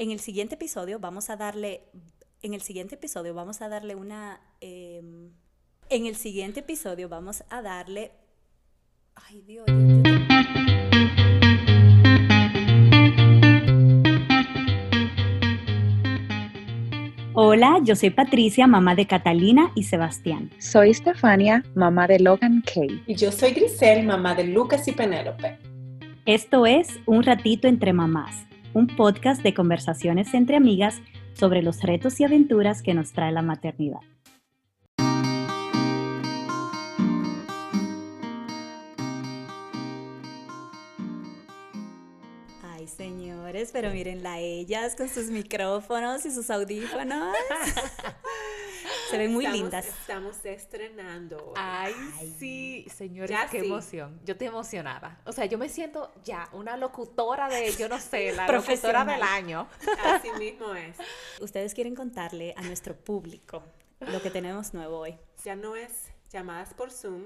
En el siguiente episodio vamos a darle, en el siguiente episodio vamos a darle una, em, en el siguiente episodio vamos a darle, ay Dios, Dios, Dios. Hola, yo soy Patricia, mamá de Catalina y Sebastián. Soy Stefania, mamá de Logan Kay. Y yo soy Grisel, mamá de Lucas y Penélope. Esto es Un ratito entre mamás, un podcast de conversaciones entre amigas sobre los retos y aventuras que nos trae la maternidad. Ay, señores, pero mírenla a ellas con sus micrófonos y sus audífonos. Se ven muy Estamos- lindas. Estamos estrenando. hoy. Ay, sí, señores, Ya qué sí. emoción. Yo estoy emocionada. O sea, yo me siento ya una locutora de, yo no sé, la locutora del año. Así mismo es. Ustedes quieren contarle a nuestro público lo que tenemos nuevo hoy. Ya no es llamadas por Zoom,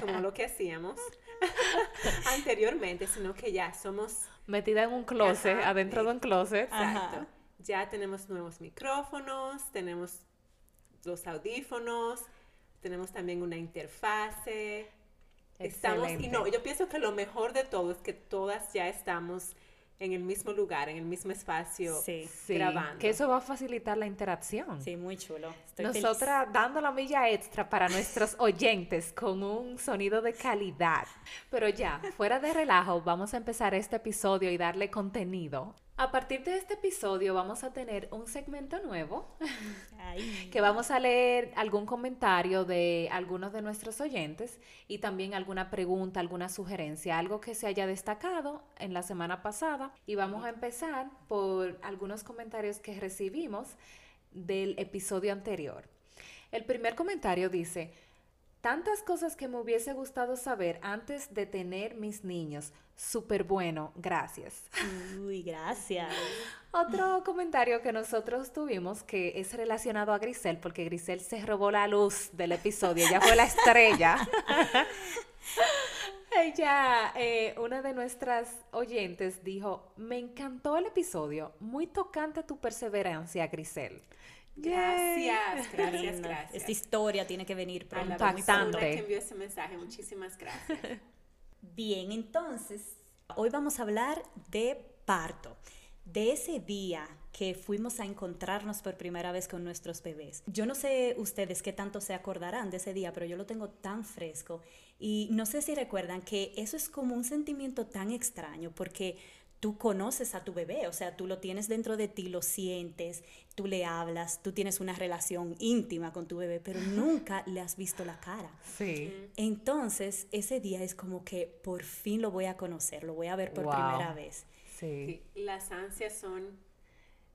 como lo que hacíamos anteriormente, sino que ya somos. Metida en un closet, Ajá, adentro sí. de un closet. Exacto. Ajá. Ya tenemos nuevos micrófonos, tenemos los audífonos, tenemos también una interfase. Estamos, y no, yo pienso que lo mejor de todo es que todas ya estamos en el mismo lugar, en el mismo espacio, Sí, Sí, grabando. que eso va a facilitar la interacción. sí, muy chulo. Estoy feliz. Nosotras dando la milla extra para nuestros oyentes con un sonido de calidad. Pero ya, fuera de relajo, vamos a empezar este episodio y darle contenido. A partir de este episodio vamos a tener un segmento nuevo Ay. que vamos a leer algún comentario de algunos de nuestros oyentes y también alguna pregunta, alguna sugerencia, algo que se haya destacado en la semana pasada. Y vamos a empezar por algunos comentarios que recibimos del episodio anterior. El primer comentario dice, tantas cosas que me hubiese gustado saber antes de tener mis niños. Súper bueno, gracias. Uy, gracias. Otro comentario que nosotros tuvimos que es relacionado a Grisel, porque Grisel se robó la luz del episodio, ella fue la estrella. Ella, eh, una de nuestras oyentes, dijo, me encantó el episodio, muy tocante tu perseverancia, Grisel. Gracias, gracias, gracias. Esta historia tiene que venir pronto. persona Impactante. que envió ese mensaje, muchísimas gracias. Bien, entonces, hoy vamos a hablar de parto, de ese día que fuimos a encontrarnos por primera vez con nuestros bebés. Yo no sé ustedes qué tanto se acordarán de ese día, pero yo lo tengo tan fresco y no sé si recuerdan que eso es como un sentimiento tan extraño porque tú conoces a tu bebé, o sea, tú lo tienes dentro de ti, lo sientes, tú le hablas, tú tienes una relación íntima con tu bebé, pero nunca le has visto la cara. Sí. Entonces, ese día es como que por fin lo voy a conocer, lo voy a ver por Wow. primera vez. Sí. Sí, las ansias son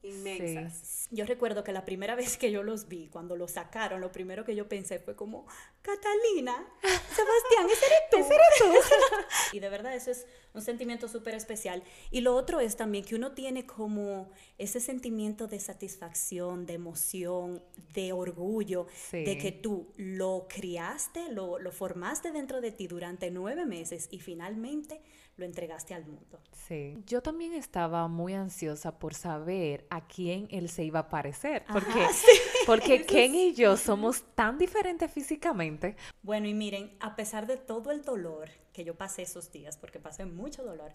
inmensas. Yo recuerdo que la primera vez que yo los vi, cuando los sacaron, lo primero que yo pensé fue como, Catalina, Sebastián, ese eres tú. Ese eres tú. y de verdad eso es un sentimiento súper especial. Y lo otro es también que uno tiene como ese sentimiento de satisfacción, de emoción, de orgullo, Sí. de que tú lo criaste, lo, lo formaste dentro de ti durante nueve meses y finalmente lo entregaste al mundo. Sí. Yo también estaba muy ansiosa por saber a quién él se iba a parecer, Ajá, porque, porque Ken y yo somos tan diferentes físicamente. Bueno, y miren, a pesar de todo el dolor que yo pasé esos días, porque pasé mucho dolor,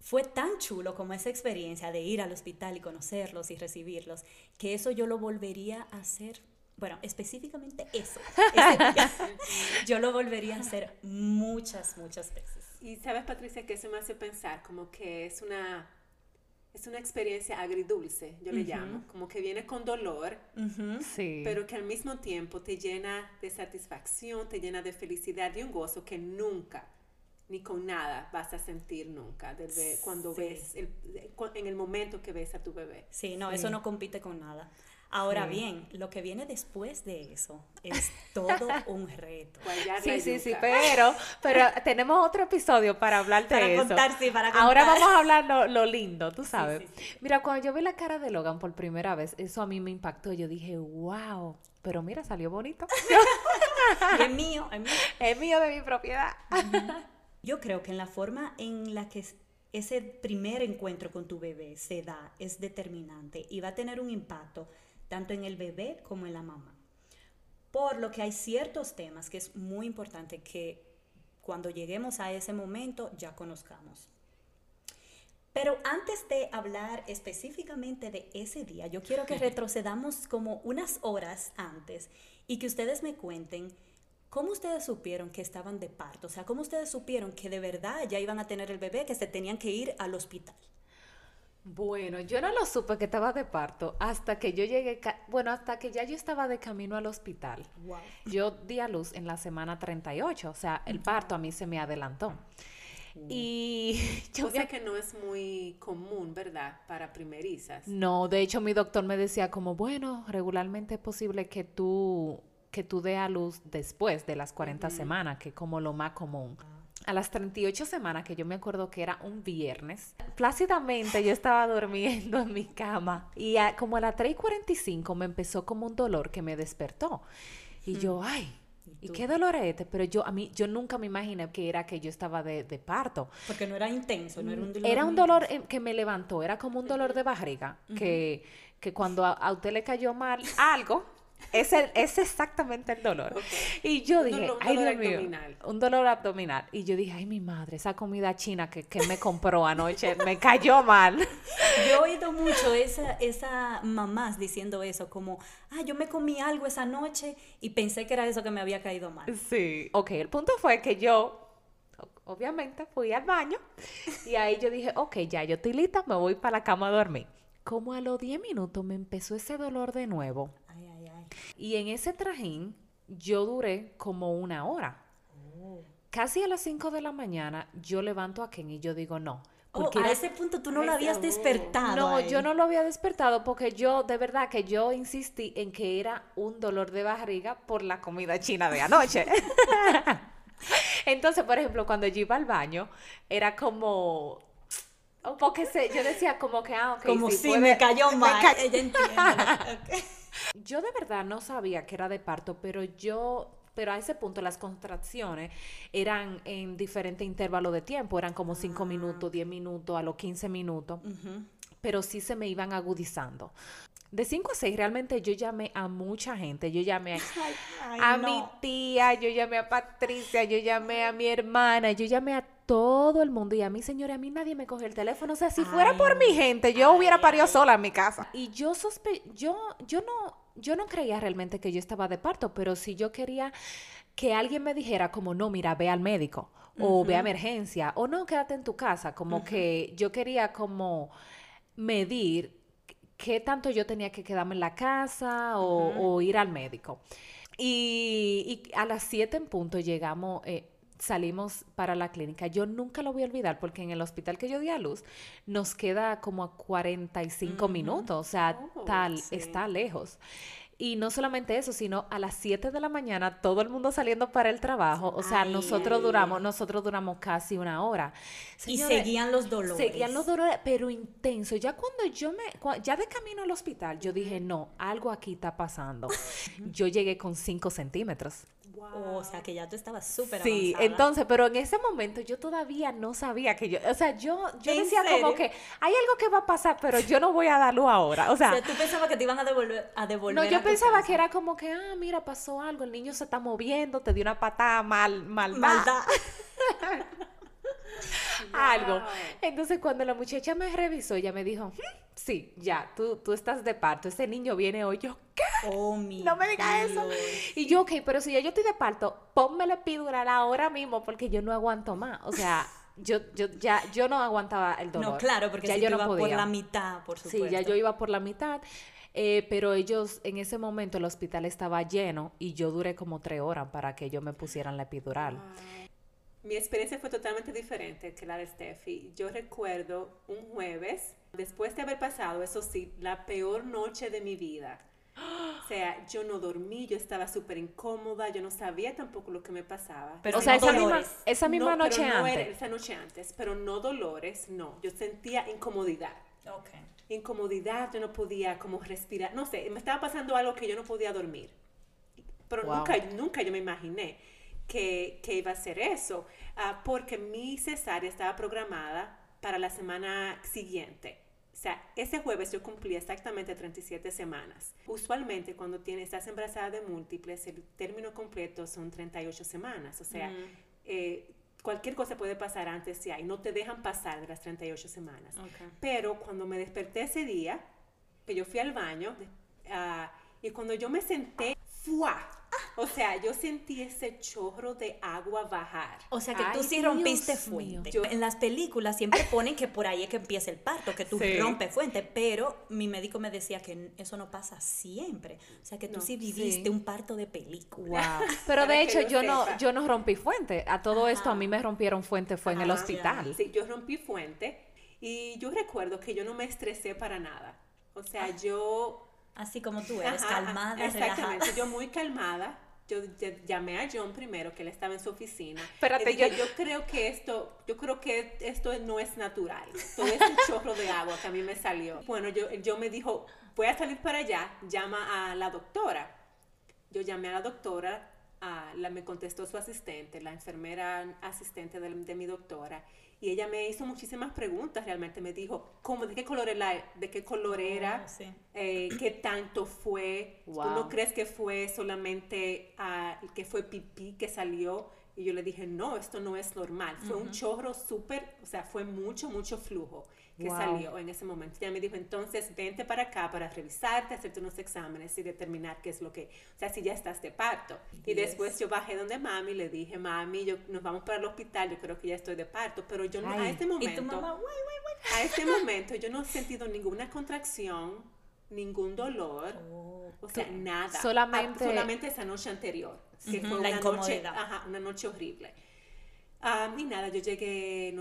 fue tan chulo como esa experiencia de ir al hospital y conocerlos y recibirlos, que eso yo lo volvería a hacer. Bueno, específicamente eso. yo lo volvería a hacer muchas, muchas veces. Y sabes, Patricia, que eso me hace pensar como que es una, es una experiencia agridulce, yo le llamo, como que viene con dolor, Ujú. Sí. pero que al mismo tiempo te llena de satisfacción, te llena de felicidad y un gozo que nunca, ni con nada, vas a sentir nunca del be- cuando Sí. ves, el- en el momento que ves a tu bebé. Sí, no, Sí. eso no compite con nada. Ahora Sí. bien, lo que viene después de eso es todo un reto. Guayar Sí, sí, sí, pero, pero tenemos otro episodio para hablar de Para eso. contar, sí, para Ahora contar. vamos a hablar lo, lo lindo, tú sabes. sí, sí. Mira, cuando yo vi la cara de Logan por primera vez, eso a mí me impactó. Yo dije, wow, pero mira, salió bonito. Y es mío, es mío. es mío de mi propiedad. Yo creo que en la forma en la que ese primer encuentro con tu bebé se da, es determinante y va a tener un impacto tanto en el bebé como en la mamá. Por lo que hay ciertos temas que es muy importante que cuando lleguemos a ese momento ya conozcamos. Pero antes de hablar específicamente de ese día, yo quiero que retrocedamos como unas horas antes y que ustedes me cuenten cómo ustedes supieron que estaban de parto, o sea, cómo ustedes supieron que de verdad ya iban a tener el bebé, que se tenían que ir al hospital. Bueno, yo no lo supe que estaba de parto hasta que yo llegué, bueno, hasta que ya yo estaba de camino al hospital. Yo di a luz en la semana 38, o sea, el parto a mí se me adelantó. Y yo que no es muy común, ¿verdad? Para primerizas. No, de hecho mi doctor me decía como, bueno, regularmente es posible que tú que tú dé a luz después de las 40 semanas, que es como lo más común. A las 38 semanas, que yo me acuerdo que era un viernes, plácidamente yo estaba durmiendo en mi cama y como a las 3.45 me empezó como un dolor que me despertó. Y yo, ay, ¿Y qué dolor es este? Pero yo a mí yo nunca me imaginé que era que yo estaba de, parto. Porque no era intenso, no era un dolor. Era un dolor que me levantó, era como un dolor de barriga, que, que cuando a, usted le cayó mal algo, es, es exactamente el dolor. Y yo dije, ay Dios mío, un dolor abdominal. Y yo dije, ay mi madre, esa comida china que, que me compró anoche me cayó mal. Yo he oído mucho esa, esa mamás diciendo eso, como, ah, yo me comí algo esa noche y pensé que era eso que me había caído mal. Sí. Ok, el punto fue que yo obviamente fui al baño y ahí yo dije, ok, ya yo estoy lista, me voy para la cama a dormir. Como a los 10 minutos me empezó ese dolor de nuevo. Y en ese trajín yo duré como una hora. Oh. Casi a las 5 de la mañana yo levanto a Ken y yo digo no. Oh, porque a ese punto tú no lo habías despertado. No, yo no lo había despertado porque yo, de verdad que yo insistí en que era un dolor de barriga por la comida china de anoche. Entonces, por ejemplo, cuando yo iba al baño, era como porque se, yo decía como que, ah, ok. Como si, me cayó mal. Ella entiende. Yo de verdad no sabía que era de parto, pero yo pero a ese punto las contracciones eran en diferente intervalo de tiempo, eran como 5 ah. minutos, 10 minutos, a los 15 minutos, pero sí se me iban agudizando. De 5 a 6 realmente yo llamé a mucha gente, yo llamé a mi tía, yo llamé a Patricia, yo llamé a mi hermana, yo llamé a todo el mundo y a mí, señora, a mí nadie me coge el teléfono. O sea, si fuera por mi gente, yo hubiera parido sola en mi casa. Y yo sospe yo, yo no, yo no creía realmente que yo estaba de parto, pero si yo quería que alguien me dijera como, no, mira, ve al médico, o ve a emergencia, o no, quédate en tu casa, como que yo quería como medir qué tanto yo tenía que quedarme en la casa o, ir al médico. Y, a las 7 en punto llegamos, eh, salimos para la clínica. Yo nunca lo voy a olvidar porque en el hospital que yo di a luz nos queda como a 45 minutos, o sea, oh, tal, está lejos. Y no solamente eso, sino a las 7 de la mañana todo el mundo saliendo para el trabajo. O sea, nosotros duramos, nosotros duramos casi una hora. y seguían los dolores. Seguían los dolores, pero intenso. Ya cuando yo me, ya de camino al hospital, yo dije, no, algo aquí está pasando. yo llegué con 5 centímetros. O sea, que ya tú estabas súper Sí, entonces, pero en ese momento yo todavía no sabía que yo, o sea, yo, yo decía como que hay algo que va a pasar, pero yo no voy a darlo ahora. O sea, tú pensabas que te iban a devolver a devolver. No, yo pensaba que era como que, ah, mira, pasó algo, el niño se está moviendo, te dio una patada mal, mal Maldad. algo. Entonces, cuando la muchacha me revisó, ella me dijo, hmm, sí, ya, tú, tú estás de parto, ese niño viene hoy. Yo, ¿qué? Oh, mi No me digas eso. Y yo, ok, pero si ya yo estoy de parto, ponme la epidural ahora mismo porque yo no aguanto más. O sea, yo, yo ya yo no aguantaba el dolor. No, claro, porque ya yo no podía. por la mitad, por supuesto. Sí, ya yo iba por la mitad. Eh, pero ellos, en ese momento el hospital estaba lleno y yo duré como tres horas para que ellos me pusieran la epidural. Mi experiencia fue totalmente diferente que la de Steffi. Yo recuerdo un jueves, después de haber pasado, eso sí, la peor noche de mi vida. O sea, yo no dormí, yo estaba súper incómoda, yo no sabía tampoco lo que me pasaba. Pero o sea, esa misma, esa misma noche antes. esa noche antes, pero no dolores, no. Yo sentía incomodidad. Okay. Incomodidad, yo no podía como respirar, no sé, me estaba pasando algo que yo no podía dormir. Pero nunca, nunca yo me imaginé que, iba a ser eso, ah, porque mi cesárea estaba programada para la semana siguiente. O sea, ese jueves yo cumplí exactamente 37 semanas. Usualmente cuando tienes, estás embarazada de múltiples, el término completo son 38 semanas. O sea, eh, cualquier cosa puede pasar antes si hay. No te dejan pasar de las 38 semanas. Pero cuando me desperté ese día, que yo fui al baño, ah, y cuando yo me senté, ¡fua! O sea, yo sentí ese chorro de agua bajar. O sea, que tú sí rompiste fuente. en las películas siempre ponen que por ahí es que empieza el parto, que tú rompes fuente, pero mi médico me decía que eso no pasa siempre. O sea, que tú sí viviste un parto de película. Pero de hecho yo no yo no rompí fuente. A todo esto a mí me rompieron fuente fue en el hospital. Sí, yo rompí fuente y yo recuerdo que yo no me estresé para nada. O sea, ah. yo Así como tú eres, calmada, Exactamente, yo muy calmada. Yo, llamé a John primero, que él estaba en su oficina. Espérate, yo... yo creo que esto, yo creo que esto no es natural. Todo un chorro de agua que a mí me salió. Bueno, yo, yo me dijo, voy a salir para allá, llama a la doctora. Yo llamé a la doctora, a la, me contestó su asistente, la enfermera asistente de, de mi doctora, y ella me hizo muchísimas preguntas, realmente me dijo, ¿cómo, ¿de qué color era? ¿De qué color era? Ah, eh, ¿Qué tanto fue? ¿Tú no crees que fue solamente uh, que fue pipí que salió? Y yo le dije, no, esto no es normal. Fue un chorro súper, o sea, fue mucho, mucho flujo que salió en ese momento. Ya me dijo, entonces vente para acá para revisarte, hacerte unos exámenes y determinar qué es lo que, o sea, si ya estás de parto. Y después yo bajé donde mami, le dije, mami, yo, nos vamos para el hospital, yo creo que ya estoy de parto, pero yo no, a este momento, a este momento yo no he sentido ninguna contracción, ningún dolor, oh. o sea, nada. Solamente, solamente esa noche anterior, que fue una noche, ajá, una noche horrible. Ah, y nada, yo llegué,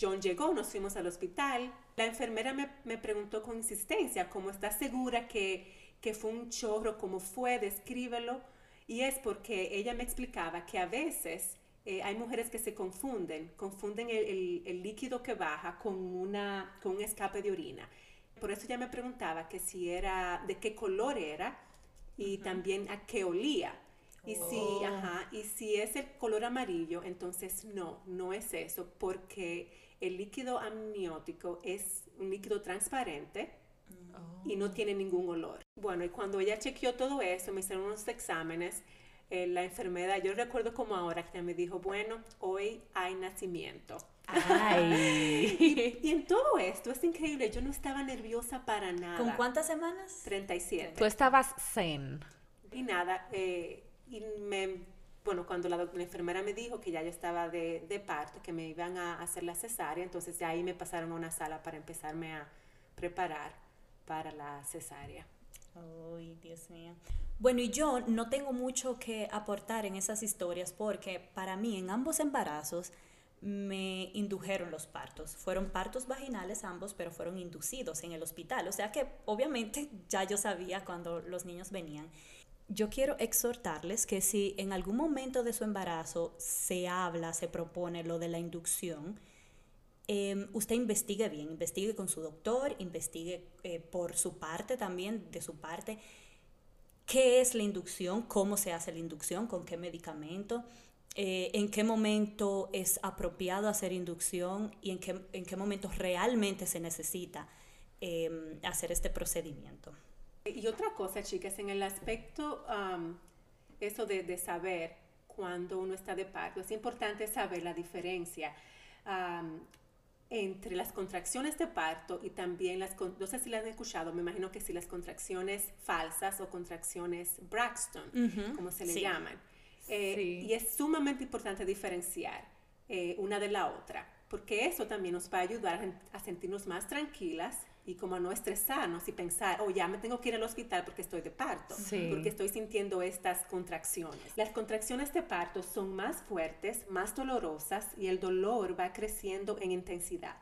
John llegó, nos fuimos al hospital. La enfermera me, me preguntó con insistencia, ¿cómo estás segura que, que, fue un chorro? ¿Cómo fue? Descríbelo. Y es porque ella me explicaba que a veces eh, hay mujeres que se confunden, confunden el, el, líquido que baja con, una, con un escape de orina. Por eso ella me preguntaba que si era, de qué color era y también a qué olía. Y si, oh. ajá, y si es el color amarillo, entonces no, no es eso, porque el líquido amniótico es un líquido transparente y no tiene ningún olor. Bueno, y cuando ella chequeó todo eso, me hicieron unos exámenes, eh, la enfermedad, yo recuerdo como ahora que ella me dijo, bueno, hoy hay nacimiento. Ay. y, en todo esto es increíble, yo no estaba nerviosa para nada. ¿Con cuántas semanas? 37. Tú estabas zen. Y nada, eh, y me, bueno, cuando la, enfermera me dijo que ya yo estaba de, de, parto, que me iban a hacer la cesárea, entonces ya ahí me pasaron a una sala para empezarme a preparar para la cesárea. Ay, Dios mío. Bueno, y yo no tengo mucho que aportar en esas historias porque para mí en ambos embarazos me indujeron los partos. Fueron partos vaginales ambos, pero fueron inducidos en el hospital. O sea que obviamente ya yo sabía cuando los niños venían yo quiero exhortarles que si en algún momento de su embarazo se habla, se propone lo de la inducción, em, usted investigue bien, investigue con su doctor, investigue eh, por su parte también, de su parte, qué es la inducción, cómo se hace la inducción, con qué medicamento, eh, en qué momento es apropiado hacer inducción y en qué, en qué momento realmente se necesita em, hacer este procedimiento. Y otra cosa, chicas, en el aspecto, eso de, saber cuando uno está de parto, es importante saber la diferencia entre las contracciones de parto y también las, no sé si las han escuchado, me imagino que sí, las contracciones falsas o contracciones Braxton, como se le llaman. Eh, y es sumamente importante diferenciar eh, una de la otra, porque eso también nos va a ayudar a sentirnos más tranquilas y como no estresarnos y pensar, oh, ya me tengo que ir al hospital porque estoy de parto, porque estoy sintiendo estas contracciones. Las contracciones de parto son más fuertes, más dolorosas y el dolor va creciendo en intensidad.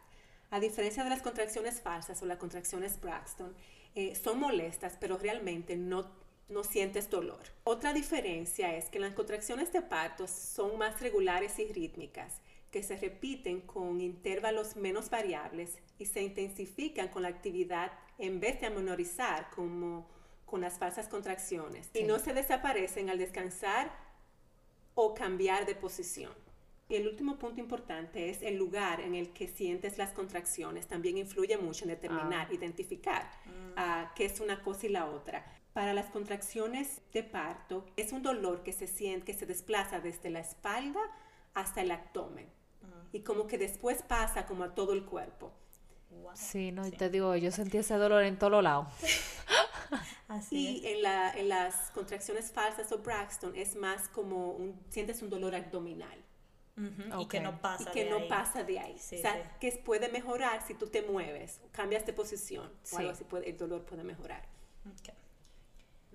A diferencia de las contracciones falsas o las contracciones Braxton, eh, son molestas, pero realmente no, no sientes dolor. Otra diferencia es que las contracciones de parto son más regulares y rítmicas que se repiten con intervalos menos variables y se intensifican con la actividad en vez de amenorizar como con las falsas contracciones y no se desaparecen al descansar o cambiar de posición. Y el último punto importante es el lugar en el que sientes las contracciones. También influye mucho en determinar, identificar ah, qué es una cosa y la otra. Para las contracciones de parto, es un dolor que se siente, que se desplaza desde la espalda hasta el abdomen. Y como que después pasa como a todo el cuerpo. Sí, no, te digo, yo sentí ese dolor en todos lados. Así y en, la, en las contracciones falsas o Braxton es más como un, sientes un dolor abdominal. Y que no pasa y que no pasa de ahí. o sea, que puede mejorar si tú te mueves, cambias de posición o algo así, puede, el dolor puede mejorar.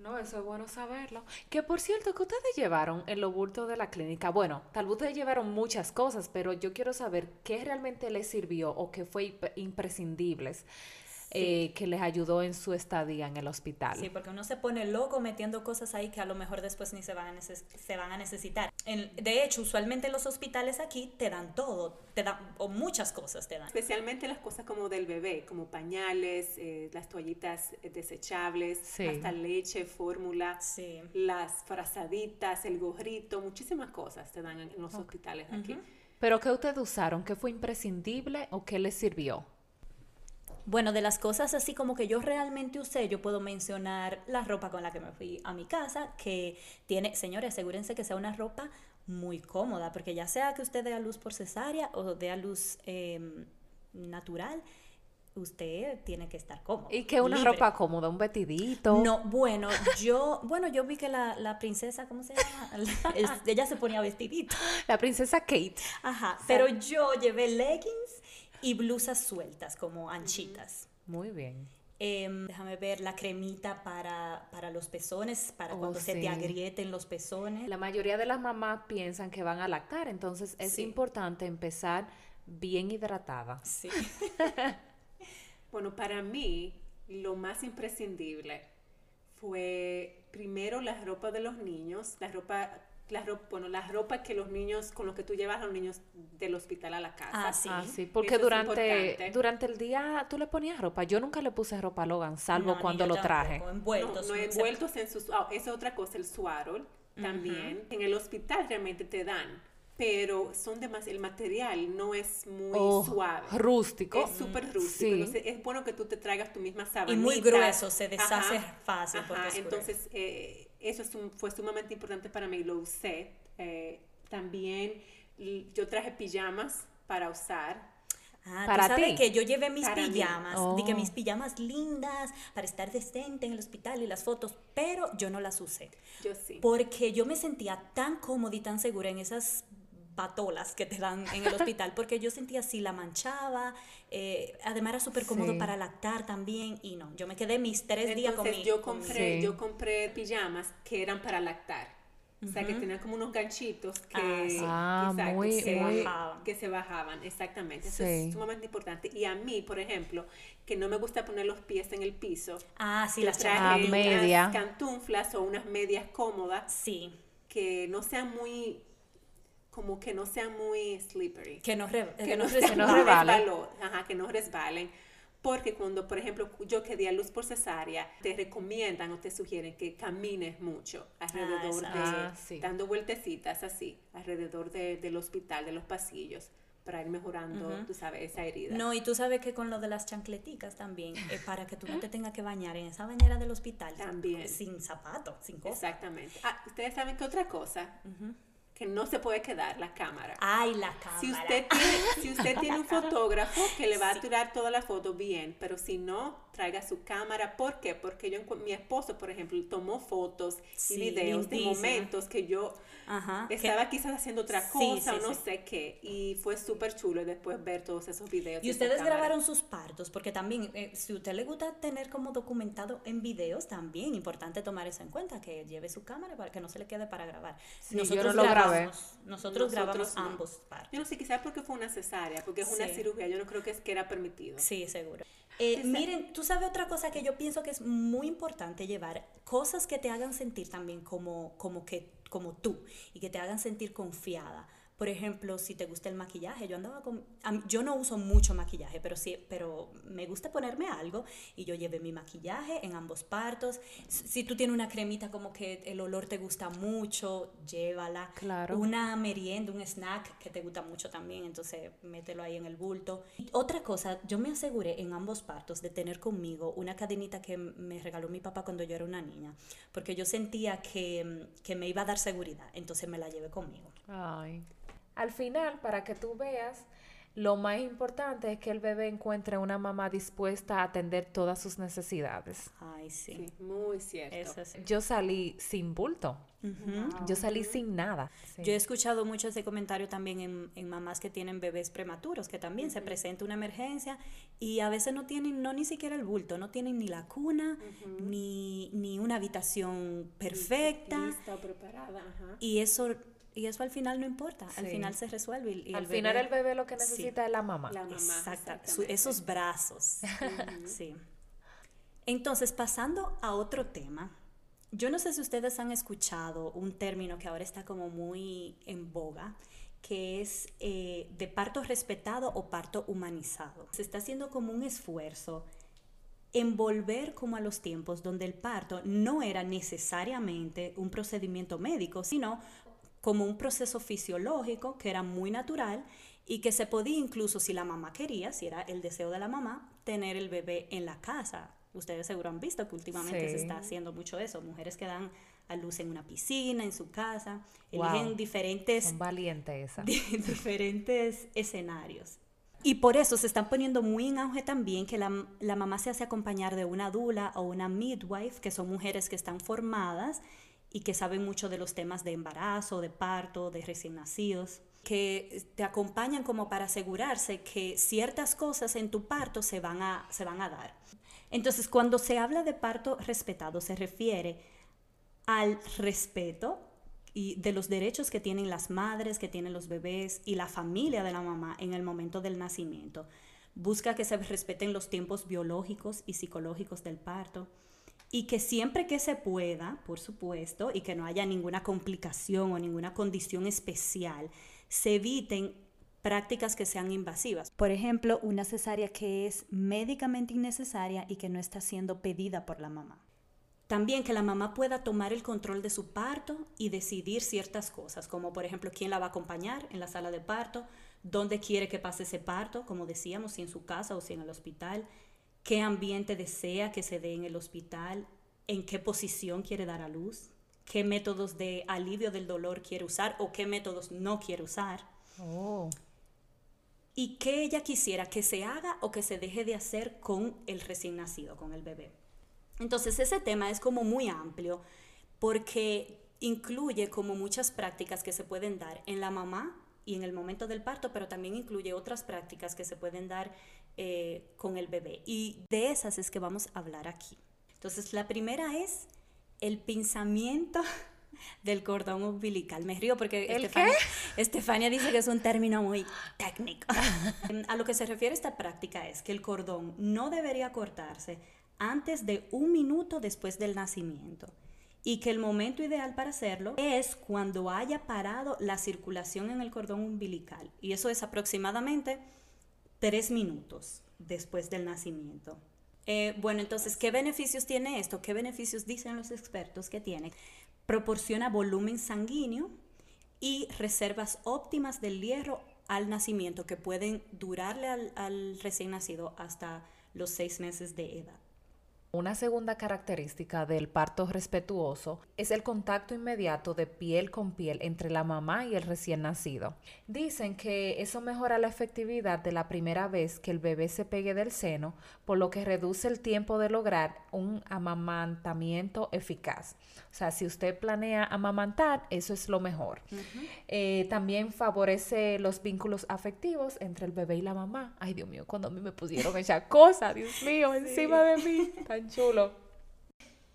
No, eso es bueno saberlo. Que por cierto, ¿qué ustedes llevaron en los bultos de la clínica? Bueno, tal vez ustedes llevaron muchas cosas, pero yo quiero saber qué realmente les sirvió o qué fue imprescindibles eh, que les ayudó en su estadía en el hospital. Sí, porque uno se pone loco metiendo cosas ahí que a lo mejor después ni se van a, se van a necesitar. de hecho, usualmente los hospitales aquí te dan todo, te dan, o muchas cosas te dan. Especialmente las cosas como del bebé, como pañales, eh, las toallitas desechables, hasta leche, fórmula, las frazaditas, el gorrito, muchísimas cosas te dan en, los hospitales aquí. ¿Pero qué ustedes usaron? ¿Qué fue imprescindible o qué les sirvió? Bueno, de las cosas así como que yo realmente usé, yo puedo mencionar la ropa con la que me fui a mi casa, que tiene, señores, asegúrense que sea una ropa muy cómoda, porque ya sea que usted dé a luz por cesárea o dé a luz em, natural, usted tiene que estar cómodo. ¿Y que una ropa cómoda? ¿Un vestidito? No, bueno, yo, bueno, yo vi que la, la princesa, ¿cómo se llama? ella se ponía vestidito. La princesa Kate. Ajá, pero yo llevé leggings y blusas sueltas, como anchitas. Muy bien. Em, déjame ver la cremita para, para los pezones, para oh, cuando se te agrieten los pezones. La mayoría de las mamás piensan que van a lactar, entonces es importante empezar bien hidratada. Sí. bueno, para mí lo más imprescindible fue primero la ropa de los niños, la ropa la ropa, bueno, la ropa que los niños, con los que tú llevas a los niños del hospital a la casa. Ah, sí. Ah, sí, porque durante, durante el día tú le ponías ropa. Yo nunca le puse ropa a Logan, salvo cuando lo traje. envueltos. No, envueltos en sus... Oh, esa es otra cosa, el suaro también. En el hospital realmente te dan pero son demasiado, el material no es muy oh, suave. Rústico. Es súper rústico. Entonces es bueno que tú te traigas tu misma sábana. Y muy grueso, se deshace fácil. entonces eh, eso fue sumamente importante para mí, lo usé. Eh, también yo traje pijamas para usar. Ah, para ¿tú sabes que yo llevé mis pijamas, oh. que mis pijamas lindas para estar decente en el hospital y las fotos, pero yo no las usé. Yo sí. Porque yo me sentía tan cómoda y tan segura en esas patolas que te dan en el hospital, porque yo sentía así, la manchaba, eh, además era súper cómodo para lactar también, y no, yo me quedé mis tres días con mi, yo compré, yo compré pijamas que eran para lactar. O sea, que tenían como unos ganchitos que, ah, muy, se, Bajaban, que se bajaban. Exactamente. Eso es sumamente importante. Y a mí, por ejemplo, que no me gusta poner los pies en el piso. Ah, sí, las traje unas cantunflas o unas medias cómodas. Sí. Que no sean muy como que no sean muy slippery. Que no, que, no, resbalen. Ajá, que no resbalen. Porque cuando, por ejemplo, yo que di a luz por cesárea, te recomiendan o te sugieren que camines mucho alrededor ah, de, dando vueltecitas así, alrededor del hospital, de los pasillos, para ir mejorando, tú sabes, esa herida. No, y tú sabes que con lo de las chancleticas también, es para que tú no te tengas que bañar en esa bañera del hospital. También. Sin zapatos, sin cosas. Exactamente. Ah, ustedes saben que otra cosa que no se puede quedar la cámara. Ay, la cámara. Si usted tiene, si usted tiene un fotógrafo que le va a tirar toda la foto, bien, pero si no, traiga su cámara. ¿Por qué? Porque yo, mi esposo, por ejemplo, tomó fotos y videos de momentos que yo estaba quizás haciendo otra cosa o no sé qué. Y fue súper chulo después ver todos esos videos. Y ustedes grabaron sus partos, porque también, eh, si a usted le gusta tener como documentado en videos, también importante tomar eso en cuenta, que lleve su cámara para que no se le quede para grabar. nosotros lo grabamos, nosotros, grabamos ambos partos. Yo no sé, quizás porque fue una cesárea, porque es una cirugía, yo no creo que es que era permitido. Sí, seguro. Eh, miren, tú sabes otra cosa que yo pienso que es muy importante llevar, cosas que te hagan sentir también como, como que como tú y que te hagan sentir confiada. Por ejemplo, si te gusta el maquillaje, yo andaba con... mí- yo no uso mucho maquillaje, pero sí, pero me gusta ponerme algo y yo llevé mi maquillaje en ambos partos. Si si tú tienes una cremita como que el olor te gusta mucho, llévala. Claro. Una merienda, un snack que te gusta mucho también, entonces mételo ahí en el bulto. Y otra cosa, yo me aseguré en ambos partos de tener conmigo una cadenita que me regaló mi papá cuando yo era una niña, porque yo sentía que, que me iba a dar seguridad, entonces me la llevé conmigo. Ay. Al final, para que tú veas, lo más importante es que el bebé encuentre una mamá dispuesta a atender todas sus necesidades. Ay, sí. Sí, muy cierto. Eso sí. Yo salí sin bulto. Yo salí sin nada. Sí. Yo he escuchado mucho ese comentario también en, en mamás que tienen bebés prematuros, que también se presenta una emergencia y a veces no tienen, no ni siquiera el bulto, no tienen ni la cuna, ni, ni una habitación perfecta. Lista o preparada, ajá. Y eso, y eso al final no importa, al final se resuelve. y- y Al el final bebé- el bebé lo que Sí. necesita es la mamá. La mamá. Exacta, su- esos brazos. sí. Entonces, pasando a otro tema, yo no sé si ustedes han escuchado un término que ahora está como muy en boga, que es eh, de parto respetado o parto humanizado. Se está haciendo como un esfuerzo en volver como a los tiempos donde el parto no era necesariamente un procedimiento médico, sino como un proceso fisiológico que era muy natural y que se podía incluso, si la mamá quería, si era el deseo de la mamá, tener el bebé en la casa. Ustedes seguro han visto que últimamente se está haciendo mucho eso, mujeres que dan a luz en una piscina, en su casa, Wow. eligen diferentes Son valientes esas. di- diferentes escenarios. Y por eso se están poniendo muy en auge también que la, la mamá se hace acompañar de una dula o una midwife, que son mujeres que están formadas y que saben mucho de los temas de embarazo, de parto, de recién nacidos, que te acompañan como para asegurarse que ciertas cosas en tu parto se van a, se van a dar. Entonces, cuando se habla de parto respetado, se refiere al respeto y de los derechos que tienen las madres, que tienen los bebés y la familia de la mamá en el momento del nacimiento. Busca que se respeten los tiempos biológicos y psicológicos del parto y que siempre que se pueda, por supuesto, y que no haya ninguna complicación o ninguna condición especial, se eviten prácticas que sean invasivas. Por ejemplo, una cesárea que es médicamente innecesaria y que no está siendo pedida por la mamá. También que la mamá pueda tomar el control de su parto y decidir ciertas cosas, como por ejemplo quién la va a acompañar en la sala de parto, dónde quiere que pase ese parto, como decíamos, si en su casa o si en el hospital, qué ambiente desea que se dé en el hospital, en qué posición quiere dar a luz, qué métodos de alivio del dolor quiere usar o qué métodos no quiere usar Oh. y qué ella quisiera que se haga o que se deje de hacer con el recién nacido, con el bebé. Entonces ese tema es como muy amplio porque incluye como muchas prácticas que se pueden dar en la mamá y en el momento del parto, pero también incluye otras prácticas que se pueden dar eh, con el bebé. Y de esas es que vamos a hablar aquí. Entonces la primera es el pinzamiento del cordón umbilical. Me río porque ¿El Estefania, Estefania dice que es un término muy técnico. A lo que se refiere esta práctica es que el cordón no debería cortarse antes de un minuto después del nacimiento y que el momento ideal para hacerlo es cuando haya parado la circulación en el cordón umbilical y eso es aproximadamente tres minutos después del nacimiento. Eh, bueno, entonces, ¿qué beneficios tiene esto? ¿Qué beneficios dicen los expertos que tiene? Proporciona volumen sanguíneo y reservas óptimas del hierro al nacimiento que pueden durarle al, al recién nacido hasta los seis meses de edad. Una segunda característica del parto respetuoso es el contacto inmediato de piel con piel entre la mamá y el recién nacido. Dicen que eso mejora la efectividad de la primera vez que el bebé se pegue del seno, por lo que reduce el tiempo de lograr un amamantamiento eficaz. O sea, si usted planea amamantar, eso es lo mejor. Eh, también favorece los vínculos afectivos entre el bebé y la mamá. Ay, Dios mío, cuando a mí me pusieron esa cosa, Dios mío, encima de mí, tan chulo.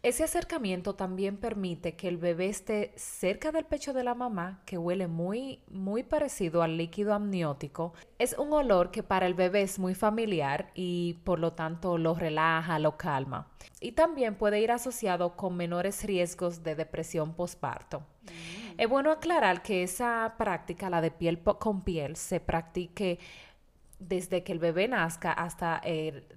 Ese acercamiento también permite que el bebé esté cerca del pecho de la mamá, que huele muy, muy parecido al líquido amniótico. Es un olor que para el bebé es muy familiar y por lo tanto lo relaja, lo calma. Y también puede ir asociado con menores riesgos de depresión postparto. Es bueno aclarar que esa práctica, la de piel con piel, se practique desde que el bebé nazca hasta el,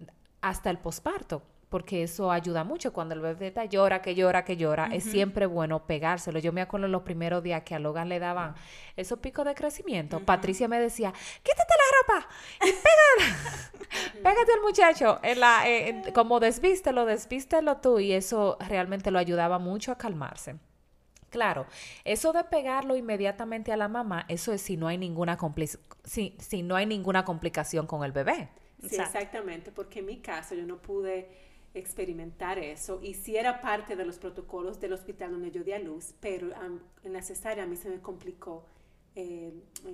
hasta el posparto, porque eso ayuda mucho. Cuando el bebé está llora, que llora, que llora, es siempre bueno pegárselo. Yo me acuerdo los primeros días que a Logan le daban esos picos de crecimiento. Patricia me decía, quítate la ropa y pégala. Pégate al muchacho. En la, eh, en- como desvístelo, desvístelo tú. Y eso realmente lo ayudaba mucho a calmarse. Claro, eso de pegarlo inmediatamente a la mamá, eso es si no hay ninguna compli- si, si no hay ninguna complicación con el bebé. Sí, Exacto. exactamente, porque en mi caso yo no pude experimentar eso y sí era parte de los protocolos del hospital donde yo di a luz, pero am, en la cesárea a mí se me complicó. Eh,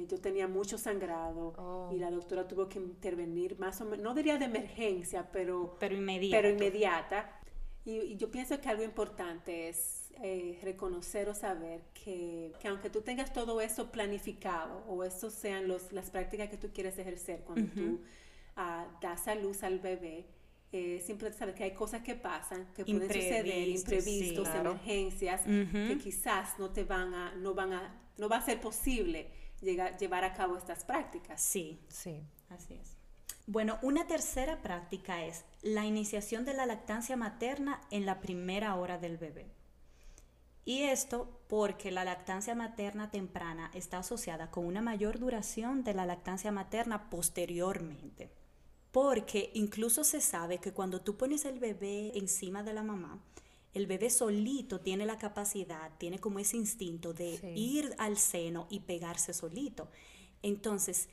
yo tenía mucho sangrado Oh. y la doctora tuvo que intervenir más o menos, no diría de emergencia, pero, Pero inmediato. pero inmediata. Y, y yo pienso que algo importante es eh, reconocer o saber que, que aunque tú tengas todo eso planificado o eso sean los, las prácticas que tú quieres ejercer cuando tú ah, das a luz al bebé, eh, siempre saber que hay cosas que pasan, que pueden suceder, Imprevistos, imprevistos, sí, claro. emergencias, que quizás no te van a, no van a, no va a ser posible llegar, llevar a cabo estas prácticas. Sí, Sí. así es. Bueno, una tercera práctica es la iniciación de la lactancia materna en la primera hora del bebé. Y esto porque la lactancia materna temprana está asociada con una mayor duración de la lactancia materna posteriormente. Porque incluso se sabe que cuando tú pones el bebé encima de la mamá, el bebé solito tiene la capacidad, tiene como ese instinto de Sí. ir al seno y pegarse solito. Entonces,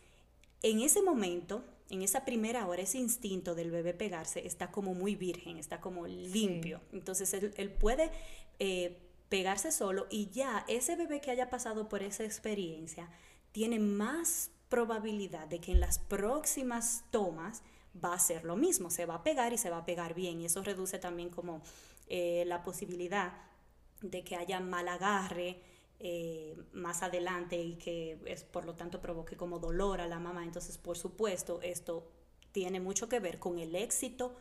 en ese momento, en esa primera hora, ese instinto del bebé pegarse está como muy virgen, está como limpio. Entonces, él, él puede eh, pegarse solo y ya ese bebé que haya pasado por esa experiencia tiene más probabilidad de que en las próximas tomas va a ser lo mismo, se va a pegar y se va a pegar bien. Y eso reduce también como eh, la posibilidad de que haya mal agarre eh, más adelante y que es, por lo tanto provoque como dolor a la mamá. Entonces, por supuesto, esto tiene mucho que ver con el éxito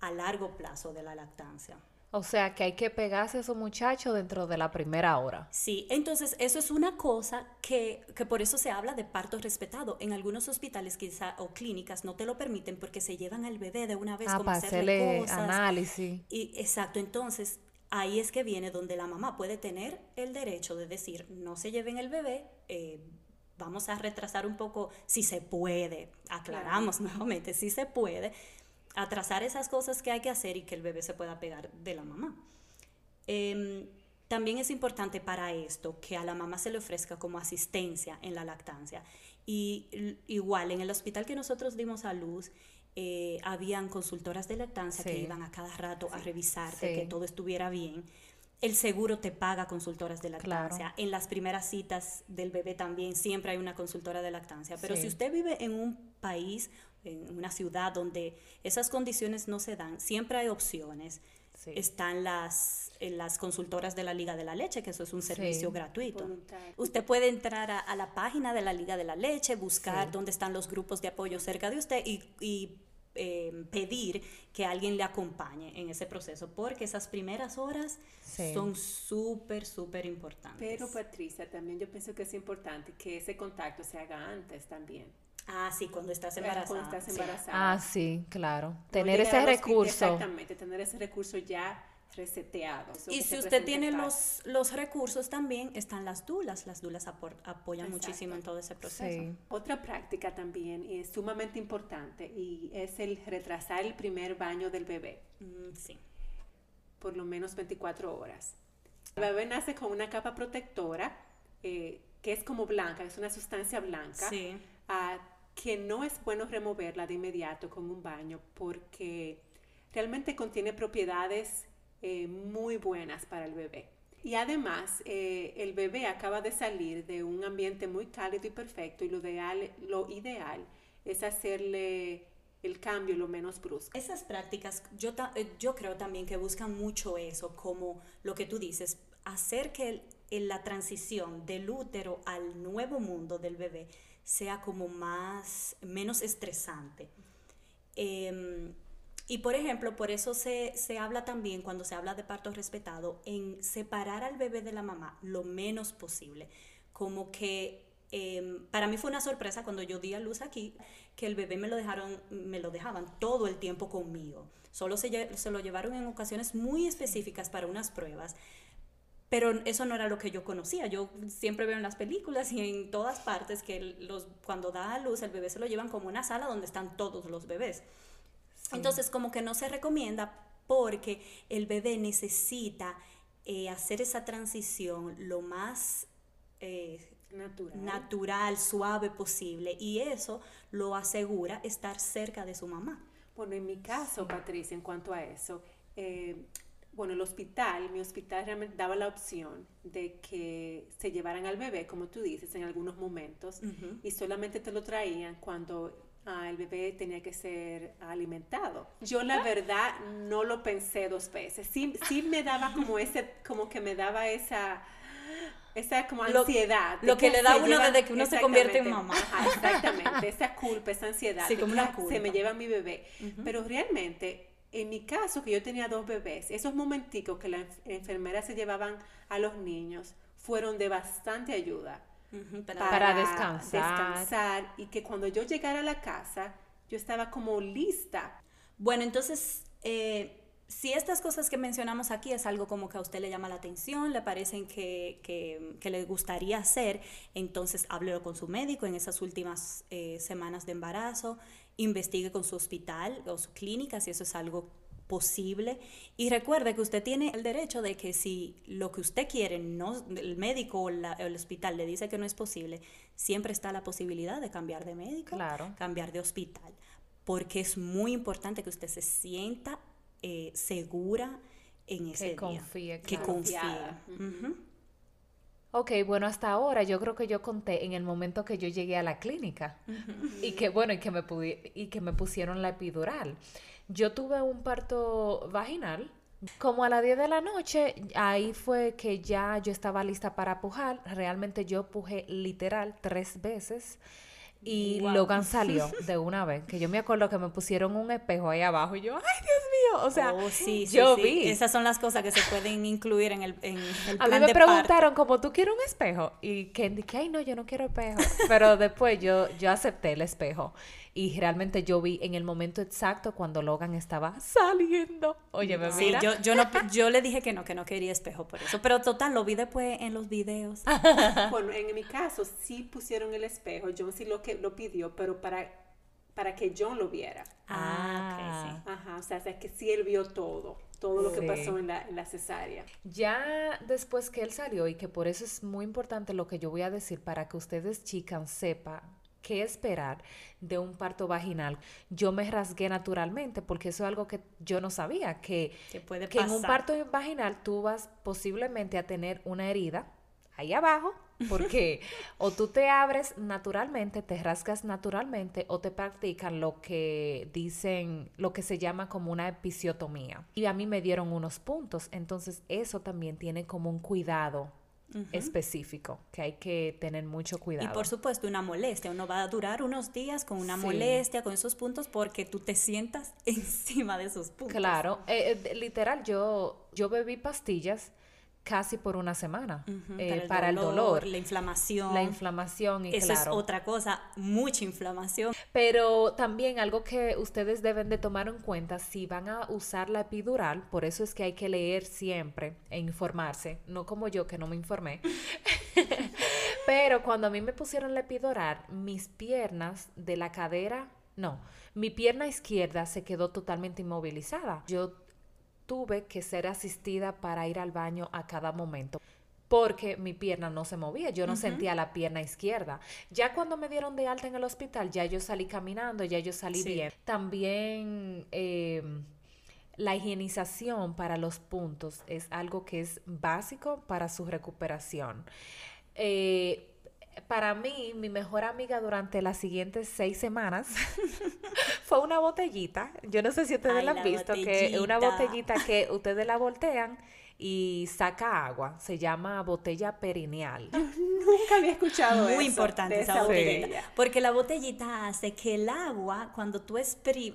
a largo plazo de la lactancia. O sea que hay que pegarse a esos muchachos dentro de la primera hora. Sí, entonces eso es una cosa que, que por eso se habla de parto respetado. En algunos hospitales quizá o clínicas no te lo permiten porque se llevan al bebé de una vez Ah, como para hacerle cosas. análisis. Y exacto, entonces ahí es que viene donde la mamá puede tener el derecho de decir, no se lleven el bebé, eh, vamos a retrasar un poco, si se puede, aclaramos nuevamente, si se puede, atrasar esas cosas que hay que hacer y que el bebé se pueda pegar de la mamá. Em, también es importante para esto que a la mamá se le ofrezca como asistencia en la lactancia. Y igual, en el hospital que nosotros dimos a luz, eh, habían consultoras de lactancia que iban a cada rato a revisarte Sí. que todo estuviera bien. El seguro te paga consultoras de Claro. lactancia. En las primeras citas del bebé también siempre hay una consultora de lactancia. Pero Sí. si usted vive en un país, en una ciudad donde esas condiciones no se dan, siempre hay opciones. Sí. Están las, eh, las consultoras de la Liga de la Leche, que eso es un servicio Sí. gratuito. Voluntario. Usted puede entrar a, a la página de la Liga de la Leche, buscar Sí. dónde están los grupos de apoyo cerca de usted y, y, eh, pedir que alguien le acompañe en ese proceso, porque esas primeras horas Sí. son súper, súper importantes. Pero Patricia, también yo pienso que es importante que ese contacto se haga antes también. ah, sí, cuando estás Cuando embarazada. estás sí. embarazada. Ah, sí, claro. Tener ese recurso. Exactamente, tener ese recurso ya reseteado. eso Y si usted tiene en los, los recursos también, están las dulas. Las dulas apor- apoyan Exacto. muchísimo en todo ese proceso. Sí. Otra práctica también es sumamente importante y es el retrasar el primer baño del bebé Mm, sí. por lo menos 24 horas. El bebé nace con una capa protectora eh, que es como blanca, es una sustancia blanca, Sí. ah, que no es bueno removerla de inmediato con un baño porque realmente contiene propiedades eh, muy buenas para el bebé. Y además, eh, el bebé acaba de salir de un ambiente muy cálido y perfecto y lo ideal, lo ideal es hacerle el cambio lo menos brusco. Esas prácticas, yo, ta- eh, yo creo también que buscan mucho eso, como lo que tú dices, hacer que el- la transición del útero al nuevo mundo del bebé sea como más, menos estresante. Em, Y por ejemplo, por eso se, se habla también, cuando se habla de parto respetado, en separar al bebé de la mamá lo menos posible. Como que em, para mí fue una sorpresa cuando yo di a luz aquí, que el bebé me lo dejaron, me lo dejaban todo el tiempo conmigo. Solo se, se lo llevaron en ocasiones muy específicas para unas pruebas. Pero eso no era lo que yo conocía. Yo siempre veo en las películas y en todas partes que los, cuando da a luz el bebé se lo llevan como una sala donde están todos los bebés. Entonces como que no se recomienda porque el bebé necesita eh, hacer esa transición lo más eh, Natural. natural, suave posible y eso lo asegura estar cerca de su mamá. Bueno, en mi caso, Patricia, en cuanto a eso, eh, bueno, el hospital, mi hospital realmente daba la opción de que se llevaran al bebé, como tú dices, en algunos momentos, y solamente te lo traían cuando ah, el bebé tenía que ser alimentado. Yo la verdad no lo pensé dos veces. Sí, sí me daba como ese, como que me daba esa esa como ansiedad. lo que le da a uno desde que uno se convierte en mamá. Ajá, exactamente, esa culpa, esa ansiedad. Sí, como una "Ah, Se culpa. me lleva mi bebé. Pero realmente, en mi caso, que yo tenía dos bebés, esos momenticos que las enf- enfermeras se llevaban a los niños fueron de bastante ayuda Para- Para descansar. descansar y que cuando yo llegara a la casa, yo estaba como lista. Bueno, entonces, eh, si estas cosas que mencionamos aquí es algo como que a usted le llama la atención, le parecen que, que, que le gustaría hacer, entonces háblelo con su médico en esas últimas eh, semanas de embarazo, investigue con su hospital o su clínica si eso es algo posible y recuerde que usted tiene el derecho de que si lo que usted quiere no el médico o la- el hospital le dice que no es posible siempre está la posibilidad de cambiar de médico Claro. cambiar de hospital, porque es muy importante que usted se sienta eh, segura en ese día. confíe, Que claro. confíe. Confiada. Ujú. Ok, bueno, hasta ahora yo creo que yo conté en el momento que yo llegué a la clínica y que bueno, y que me pudi- y que me pusieron la epidural. Yo tuve un parto vaginal. Como a las 10 de la noche, ahí fue que ya yo estaba lista para pujar. Realmente yo pujé literal tres veces y. Logan salió de una vez. Que yo me acuerdo que me pusieron un espejo ahí abajo y yo, ¡ay, Dios mío! O sea, Oh, sí, sí, yo sí. vi. Esas son las cosas que se pueden incluir en el, en el A mí plan me de parto. preguntaron como tú quieres un espejo y Candy que ay no yo no quiero espejo pero después yo yo acepté el espejo y realmente yo vi en el momento exacto cuando Logan estaba saliendo oye me Sí, mira yo, yo, no, yo le dije que no, que no quería espejo por eso. Pero total, lo vi después en los videos. Bueno, en mi caso sí pusieron el espejo, John sí lo que lo pidió, pero para, para que John lo viera. Ah, ok, sí. Ajá, o sea, o sea, que sí él vio todo, todo lo que Sí. pasó en la, en la cesárea. ya después que él salió y que por eso es muy importante lo que yo voy a decir para que ustedes chicas sepan qué esperar de un parto vaginal. Yo me rasgué naturalmente porque eso es algo que yo no sabía, que Que puede que en un parto vaginal tú vas posiblemente a tener una herida ahí abajo, porque o tú te abres naturalmente, te rasgas naturalmente, o te practican lo que dicen, lo que se llama como una episiotomía. Y a mí me dieron unos puntos, entonces eso también tiene como un cuidado específico, que hay que tener mucho cuidado. Y por supuesto, una molestia. Uno va a durar unos días con una Sí. molestia, con esos puntos, porque tú te sientas encima de esos puntos. Claro, eh, eh, literal, yo, yo bebí pastillas casi por una semana eh, para, el dolor, la inflamación. la inflamación y Eso claro. es otra cosa, mucha inflamación. Pero también algo que ustedes deben de tomar en cuenta si van a usar la epidural, por eso es que hay que leer siempre e informarse, no como yo que no me informé. Pero cuando a mí me pusieron la epidural, mis piernas de la cadera, no, mi pierna izquierda se quedó totalmente inmovilizada. Yo tuve que ser asistida para ir al baño a cada momento porque mi pierna no se movía, yo no sentía la pierna izquierda. Ya cuando me dieron de alta en el hospital, ya yo salí caminando, ya yo salí Sí. bien. También eh, la higienización para los puntos es algo que es básico para su recuperación. Eh, para mí, mi mejor amiga durante las siguientes seis semanas fue una botellita. Yo no sé si ustedes Ay, la han la visto, que una botellita que ustedes la voltean y saca agua. Se llama botella perineal. Nunca había escuchado Muy eso, importante de esa botellita. botella. Porque la botellita hace que el agua, cuando tú,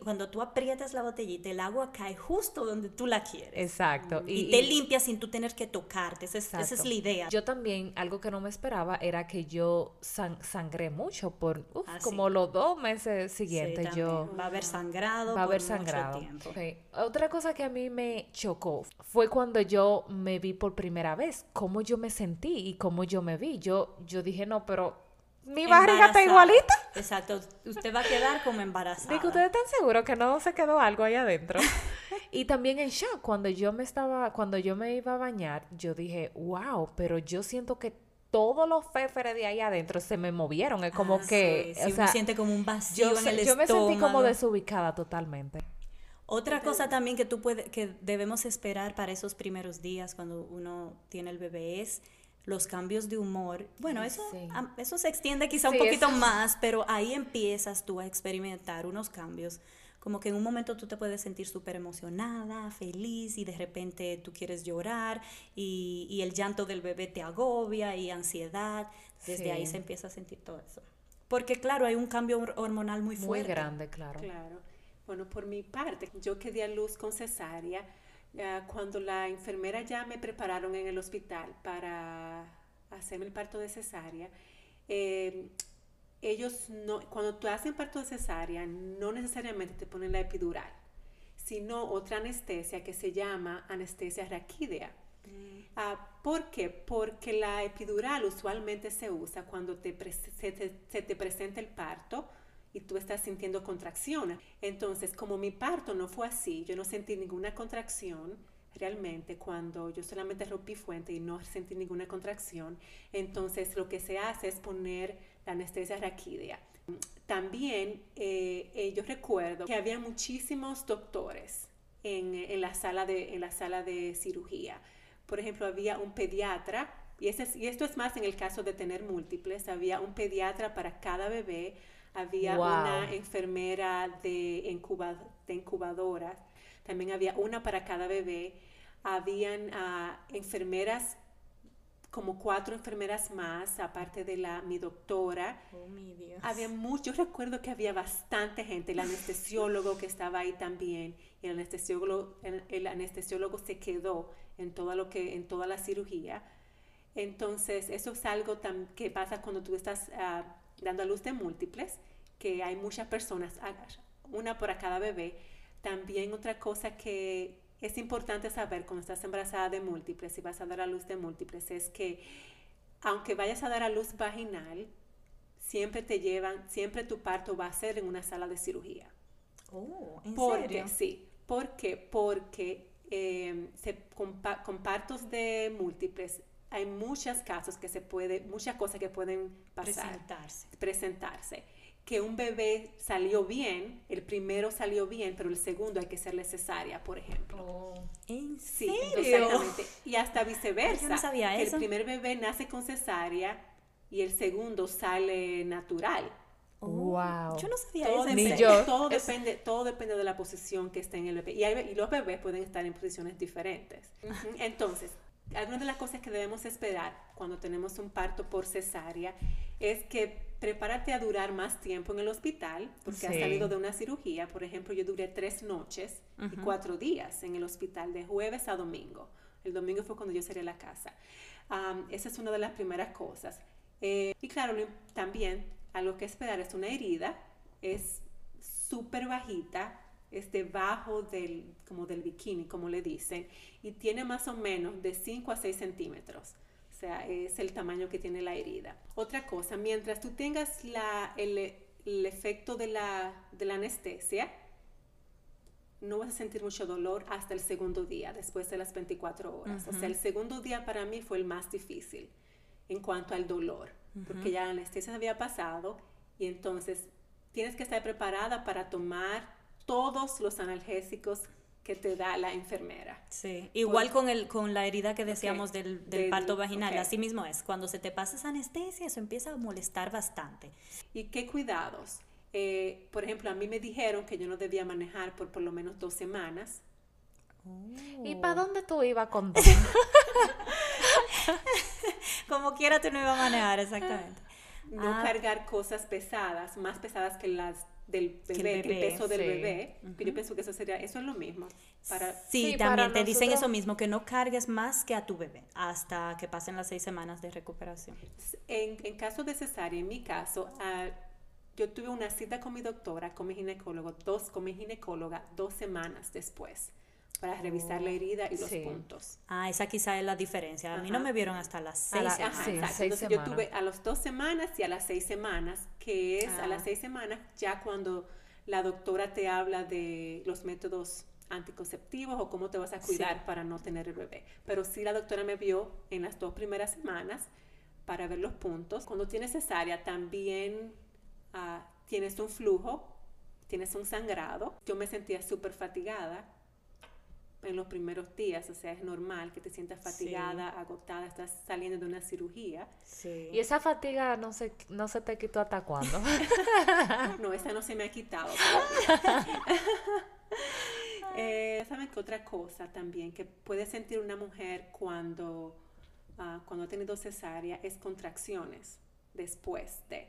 cuando tú aprietas la botellita, el agua cae justo donde tú la quieres. Exacto. y, te limpia sin tú tener que tocarte. Esa es, esa la idea. Yo también, algo que no me esperaba era que yo san- sangré mucho por uf, Ah, sí. como los dos meses siguientes. yo va a haber sangrado. va a por haber mucho sangrado. tiempo. Ok. Otra cosa que a mí me chocó fue cuando yo me vi por primera vez, cómo yo me sentí y cómo yo me vi. Yo, yo dije, no, pero mi barriga está igualita. Exacto. Usted va a quedar como embarazada. Digo, ¿ustedes están seguros que no se quedó algo ahí adentro? y también en shock, cuando yo me estaba, cuando yo me iba a bañar, yo dije, wow, pero yo siento que todos los féferes de ahí adentro se me movieron. Es como Ah, que, sí, o sí, sea, uno siente como un vacío yo, en el yo me sentí como estómago. desubicada totalmente. Otra cosa también que tú puedes, que debemos esperar para esos primeros días cuando uno tiene el bebé es los cambios de humor. Bueno, eso, Sí. am- eso se extiende quizá un Sí, poquito eso- más, pero ahí empiezas tú a experimentar unos cambios. Como que en un momento tú te puedes sentir súper emocionada, feliz y de repente tú quieres llorar y, y el llanto del bebé te agobia y ansiedad. Desde ahí Sí. se empieza a sentir todo eso. Porque claro, hay un cambio hor- hormonal muy Muy fuerte. grande, claro. Claro. Bueno, por mi parte, yo que di a luz con cesárea, eh, cuando la enfermera ya me prepararon en el hospital para hacerme el parto de cesárea, eh, ellos no, cuando te hacen parto de cesárea, no necesariamente te ponen la epidural, sino otra anestesia que se llama anestesia raquídea. Ah, ¿Por qué? Porque la epidural usualmente se usa cuando te se, te, se te presenta el parto y tú estás sintiendo contracciones. Entonces, como mi parto no fue así, yo no sentí ninguna contracción realmente cuando yo solamente rompí fuente y no sentí ninguna contracción, entonces lo que se hace es poner la anestesia raquídea. También eh, eh, yo recuerdo que había muchísimos doctores en, en la sala de, en la sala de cirugía. Por ejemplo, había un pediatra, y, ese es- y esto es más en el caso de tener múltiples, había un pediatra para cada bebé, había Wow. una enfermera de, incuba- de incubadoras, también había una para cada bebé, habían ah, enfermeras, como cuatro enfermeras más, aparte de la, mi doctora, Oh, mi Dios. había mucho, yo recuerdo que había bastante gente, el anestesiólogo que estaba ahí también, y el anestesiólogo, el, el anestesiólogo se quedó en toda lo que, en toda la cirugía. Entonces, eso es algo tam- que pasa cuando tú estás ah, dando a luz de múltiples, que hay muchas personas, una por cada bebé. También otra cosa que es importante saber cuando estás embarazada de múltiples y vas a dar a luz de múltiples es que aunque vayas a dar a luz vaginal, siempre te llevan, siempre tu parto va a ser en una sala de cirugía. Oh, ¿en ¿Por serio? Sí. ¿Por qué? Porque eh, se, con partos de múltiples hay muchos casos que se puede, muchas cosas que pueden pasar, Presentarse. presentarse. Que un bebé salió bien, el primero salió bien, pero el segundo hay que hacerle cesárea, por ejemplo. ¿En Sí, serio? exactamente. Y hasta viceversa. Yo no sabía que eso. el primer bebé nace con cesárea y el segundo sale natural. Oh, Wow. Yo no sabía Todo, eso. depende, yo. todo depende, todo depende de la posición que esté en el bebé. Y, hay- y los bebés pueden estar en posiciones diferentes. Entonces, algunas de las cosas que debemos esperar cuando tenemos un parto por cesárea es que prepárate a durar más tiempo en el hospital, porque has Sí. salido de una cirugía. Por ejemplo, yo duré tres noches y cuatro días en el hospital, de jueves a domingo. El domingo fue cuando yo salí a la casa. Am, esa es una de las primeras cosas. Eh, y claro, también algo que esperar es una herida, es súper bajita, es debajo del, como del bikini, como le dicen, y tiene más o menos de 5 a 6 centímetros. O sea, es el tamaño que tiene la herida. Otra cosa, mientras tú tengas la, el, el efecto de la, de la anestesia, no vas a sentir mucho dolor hasta el segundo día, después de las 24 horas. O sea, el segundo día para mí fue el más difícil en cuanto al dolor, porque ya la anestesia había pasado y entonces tienes que estar preparada para tomar todos los analgésicos que te da la enfermera. Sí, igual con, el, con la herida que decíamos del, del Del- parto vaginal, ok. así mismo es. Cuando se te pasa esa anestesia, eso empieza a molestar bastante. ¿Y qué cuidados? Eh, por ejemplo, a mí me dijeron que yo no debía manejar por por lo menos dos semanas. ¿Y para dónde tú ibas con Como quiera tú no ibas a manejar, exactamente. No Ah. cargar cosas pesadas, más pesadas que las del el bebé, el, peso del bebé. Que yo pienso que eso sería, eso es lo mismo. Para, Sí, Sí, también para te dicen nosotros- eso mismo, que no cargues más que a tu bebé hasta que pasen las seis semanas de recuperación. En, en caso de cesárea, en mi caso, ah, yo tuve una cita con mi doctora, con mi ginecólogo, dos, con mi ginecóloga, dos semanas después, para revisar la herida y los sí. puntos. Ah, esa quizá es la diferencia. A mí no Ajá. me vieron hasta las seis la- semanas. Ajá, Sí, seis Entonces yo semanas. tuve a las dos semanas y a las seis semanas, que es a las Ah. seis semanas ya cuando la doctora te habla de los métodos anticonceptivos o cómo te vas a cuidar Sí. para no tener el bebé. Pero sí la doctora me vio en las dos primeras semanas para ver los puntos. Cuando tienes cesárea también ah, tienes un flujo, tienes un sangrado. Yo me sentía súper fatigada en los primeros días, o sea, es normal que te sientas Sí. fatigada, agotada, estás saliendo de una cirugía. Sí. Y esa fatiga no se, no se te quitó hasta cuándo. No, esa no se me ha quitado. Eh, ¿Saben qué otra cosa también que puede sentir una mujer cuando, ah, cuando ha tenido cesárea es contracciones después de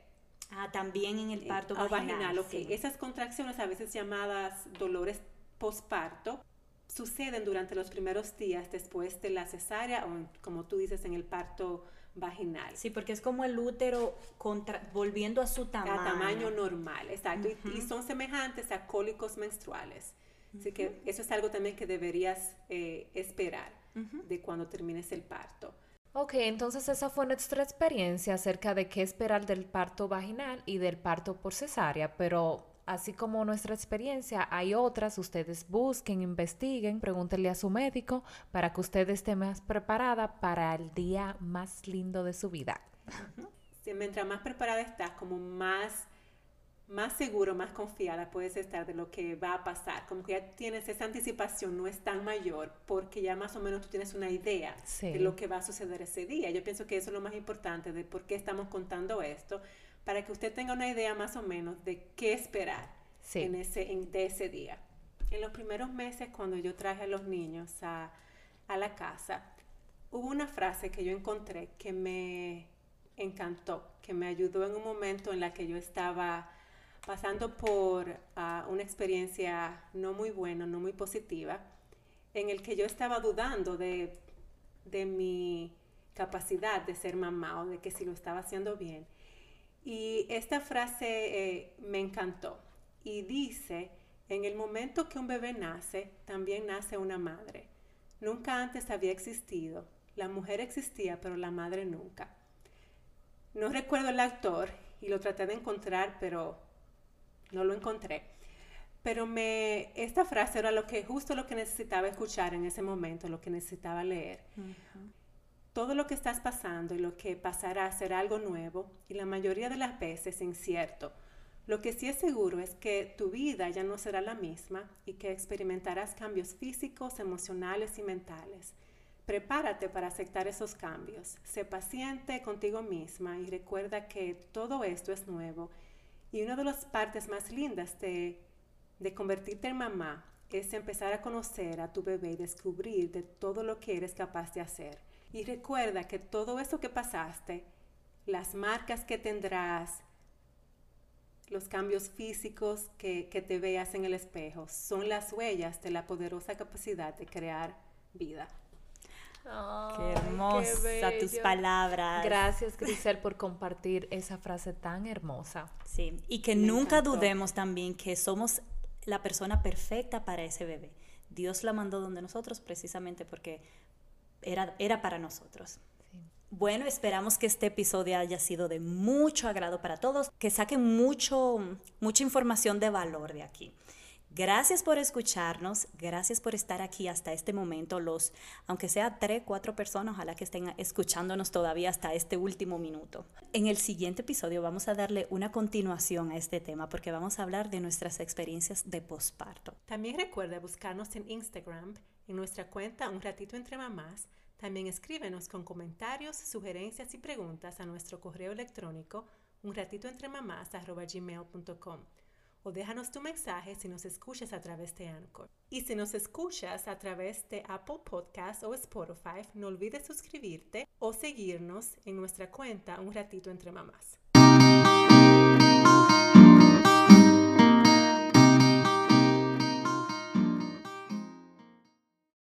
Ah, también en el eh, parto ah, vaginal. ok. sí. Esas contracciones, a veces llamadas dolores posparto, suceden durante los primeros días después de la cesárea o, en- como tú dices, en el parto vaginal. Sí, porque es como el útero contra- volviendo a su tamaño. a tamaño normal, exacto. Y- y, son semejantes a cólicos menstruales. Así que eso es algo también que deberías eh, esperar de cuando termines el parto. ok, entonces esa fue nuestra experiencia acerca de qué esperar del parto vaginal y del parto por cesárea, pero así como nuestra experiencia, hay otras, ustedes busquen, investiguen, pregúntenle a su médico para que usted esté más preparada para el día más lindo de su vida. Si- mientras más preparada estás, como más, más seguro, más confiada puedes estar de lo que va a pasar. Como que ya tienes esa anticipación, no es tan mayor, porque ya más o menos tú tienes una idea Sí. de lo que va a suceder ese día. Yo pienso que eso es lo más importante de por qué estamos contando esto, para que usted tenga una idea más o menos de qué esperar Sí. en ese, en- de ese día. En los primeros meses, cuando yo traje a los niños a, a la casa, hubo una frase que yo encontré que me encantó, que me ayudó en un momento en la que yo estaba pasando por ah, una experiencia no muy buena, no muy positiva, en el que yo estaba dudando de, de mi capacidad de ser mamá o de que si lo estaba haciendo bien. Y esta frase eh, me encantó y dice, en el momento que un bebé nace, también nace una madre. Nunca antes había existido. La mujer existía, pero la madre nunca. No recuerdo el actor y lo traté de encontrar, pero no lo encontré. Pero me, esta frase era lo que, justo lo que necesitaba escuchar en ese momento, lo que necesitaba leer. Todo lo que estás pasando y lo que pasará será algo nuevo y la mayoría de las veces incierto. Lo que sí es seguro es que tu vida ya no será la misma y que experimentarás cambios físicos, emocionales y mentales. Prepárate para aceptar esos cambios. Sé paciente contigo misma y recuerda que todo esto es nuevo. Y una de las partes más lindas de, de convertirte en mamá es empezar a conocer a tu bebé y descubrir de todo lo que eres capaz de hacer. Y recuerda que todo eso que pasaste, las marcas que tendrás, los cambios físicos que, que te veas en el espejo, son las huellas de la poderosa capacidad de crear vida. Qué hermosa tus palabras. Gracias, Grisel, por compartir esa frase tan hermosa. Sí, y que Me nunca encantó. dudemos también que somos la persona perfecta para ese bebé. Dios la mandó donde nosotros precisamente porque era, era para nosotros. Bueno, esperamos que este episodio haya sido de mucho agrado para todos, que saquen mucho, mucha información de valor de aquí. Gracias por escucharnos, gracias por estar aquí hasta este momento, los, aunque sea tres, cuatro personas, ojalá que estén escuchándonos todavía hasta este último minuto. En el siguiente episodio vamos a darle una continuación a este tema porque vamos a hablar de nuestras experiencias de posparto. También recuerda buscarnos en Instagram, en nuestra cuenta Un Ratito Entre Mamás. También escríbenos con comentarios, sugerencias y preguntas a nuestro correo electrónico unratitoentremamás.gmail.com. o déjanos tu mensaje si nos escuchas a través de Anchor. Y si nos escuchas a través de Apple Podcast o Spotify, no olvides suscribirte o seguirnos en nuestra cuenta Un Ratito Entre Mamás.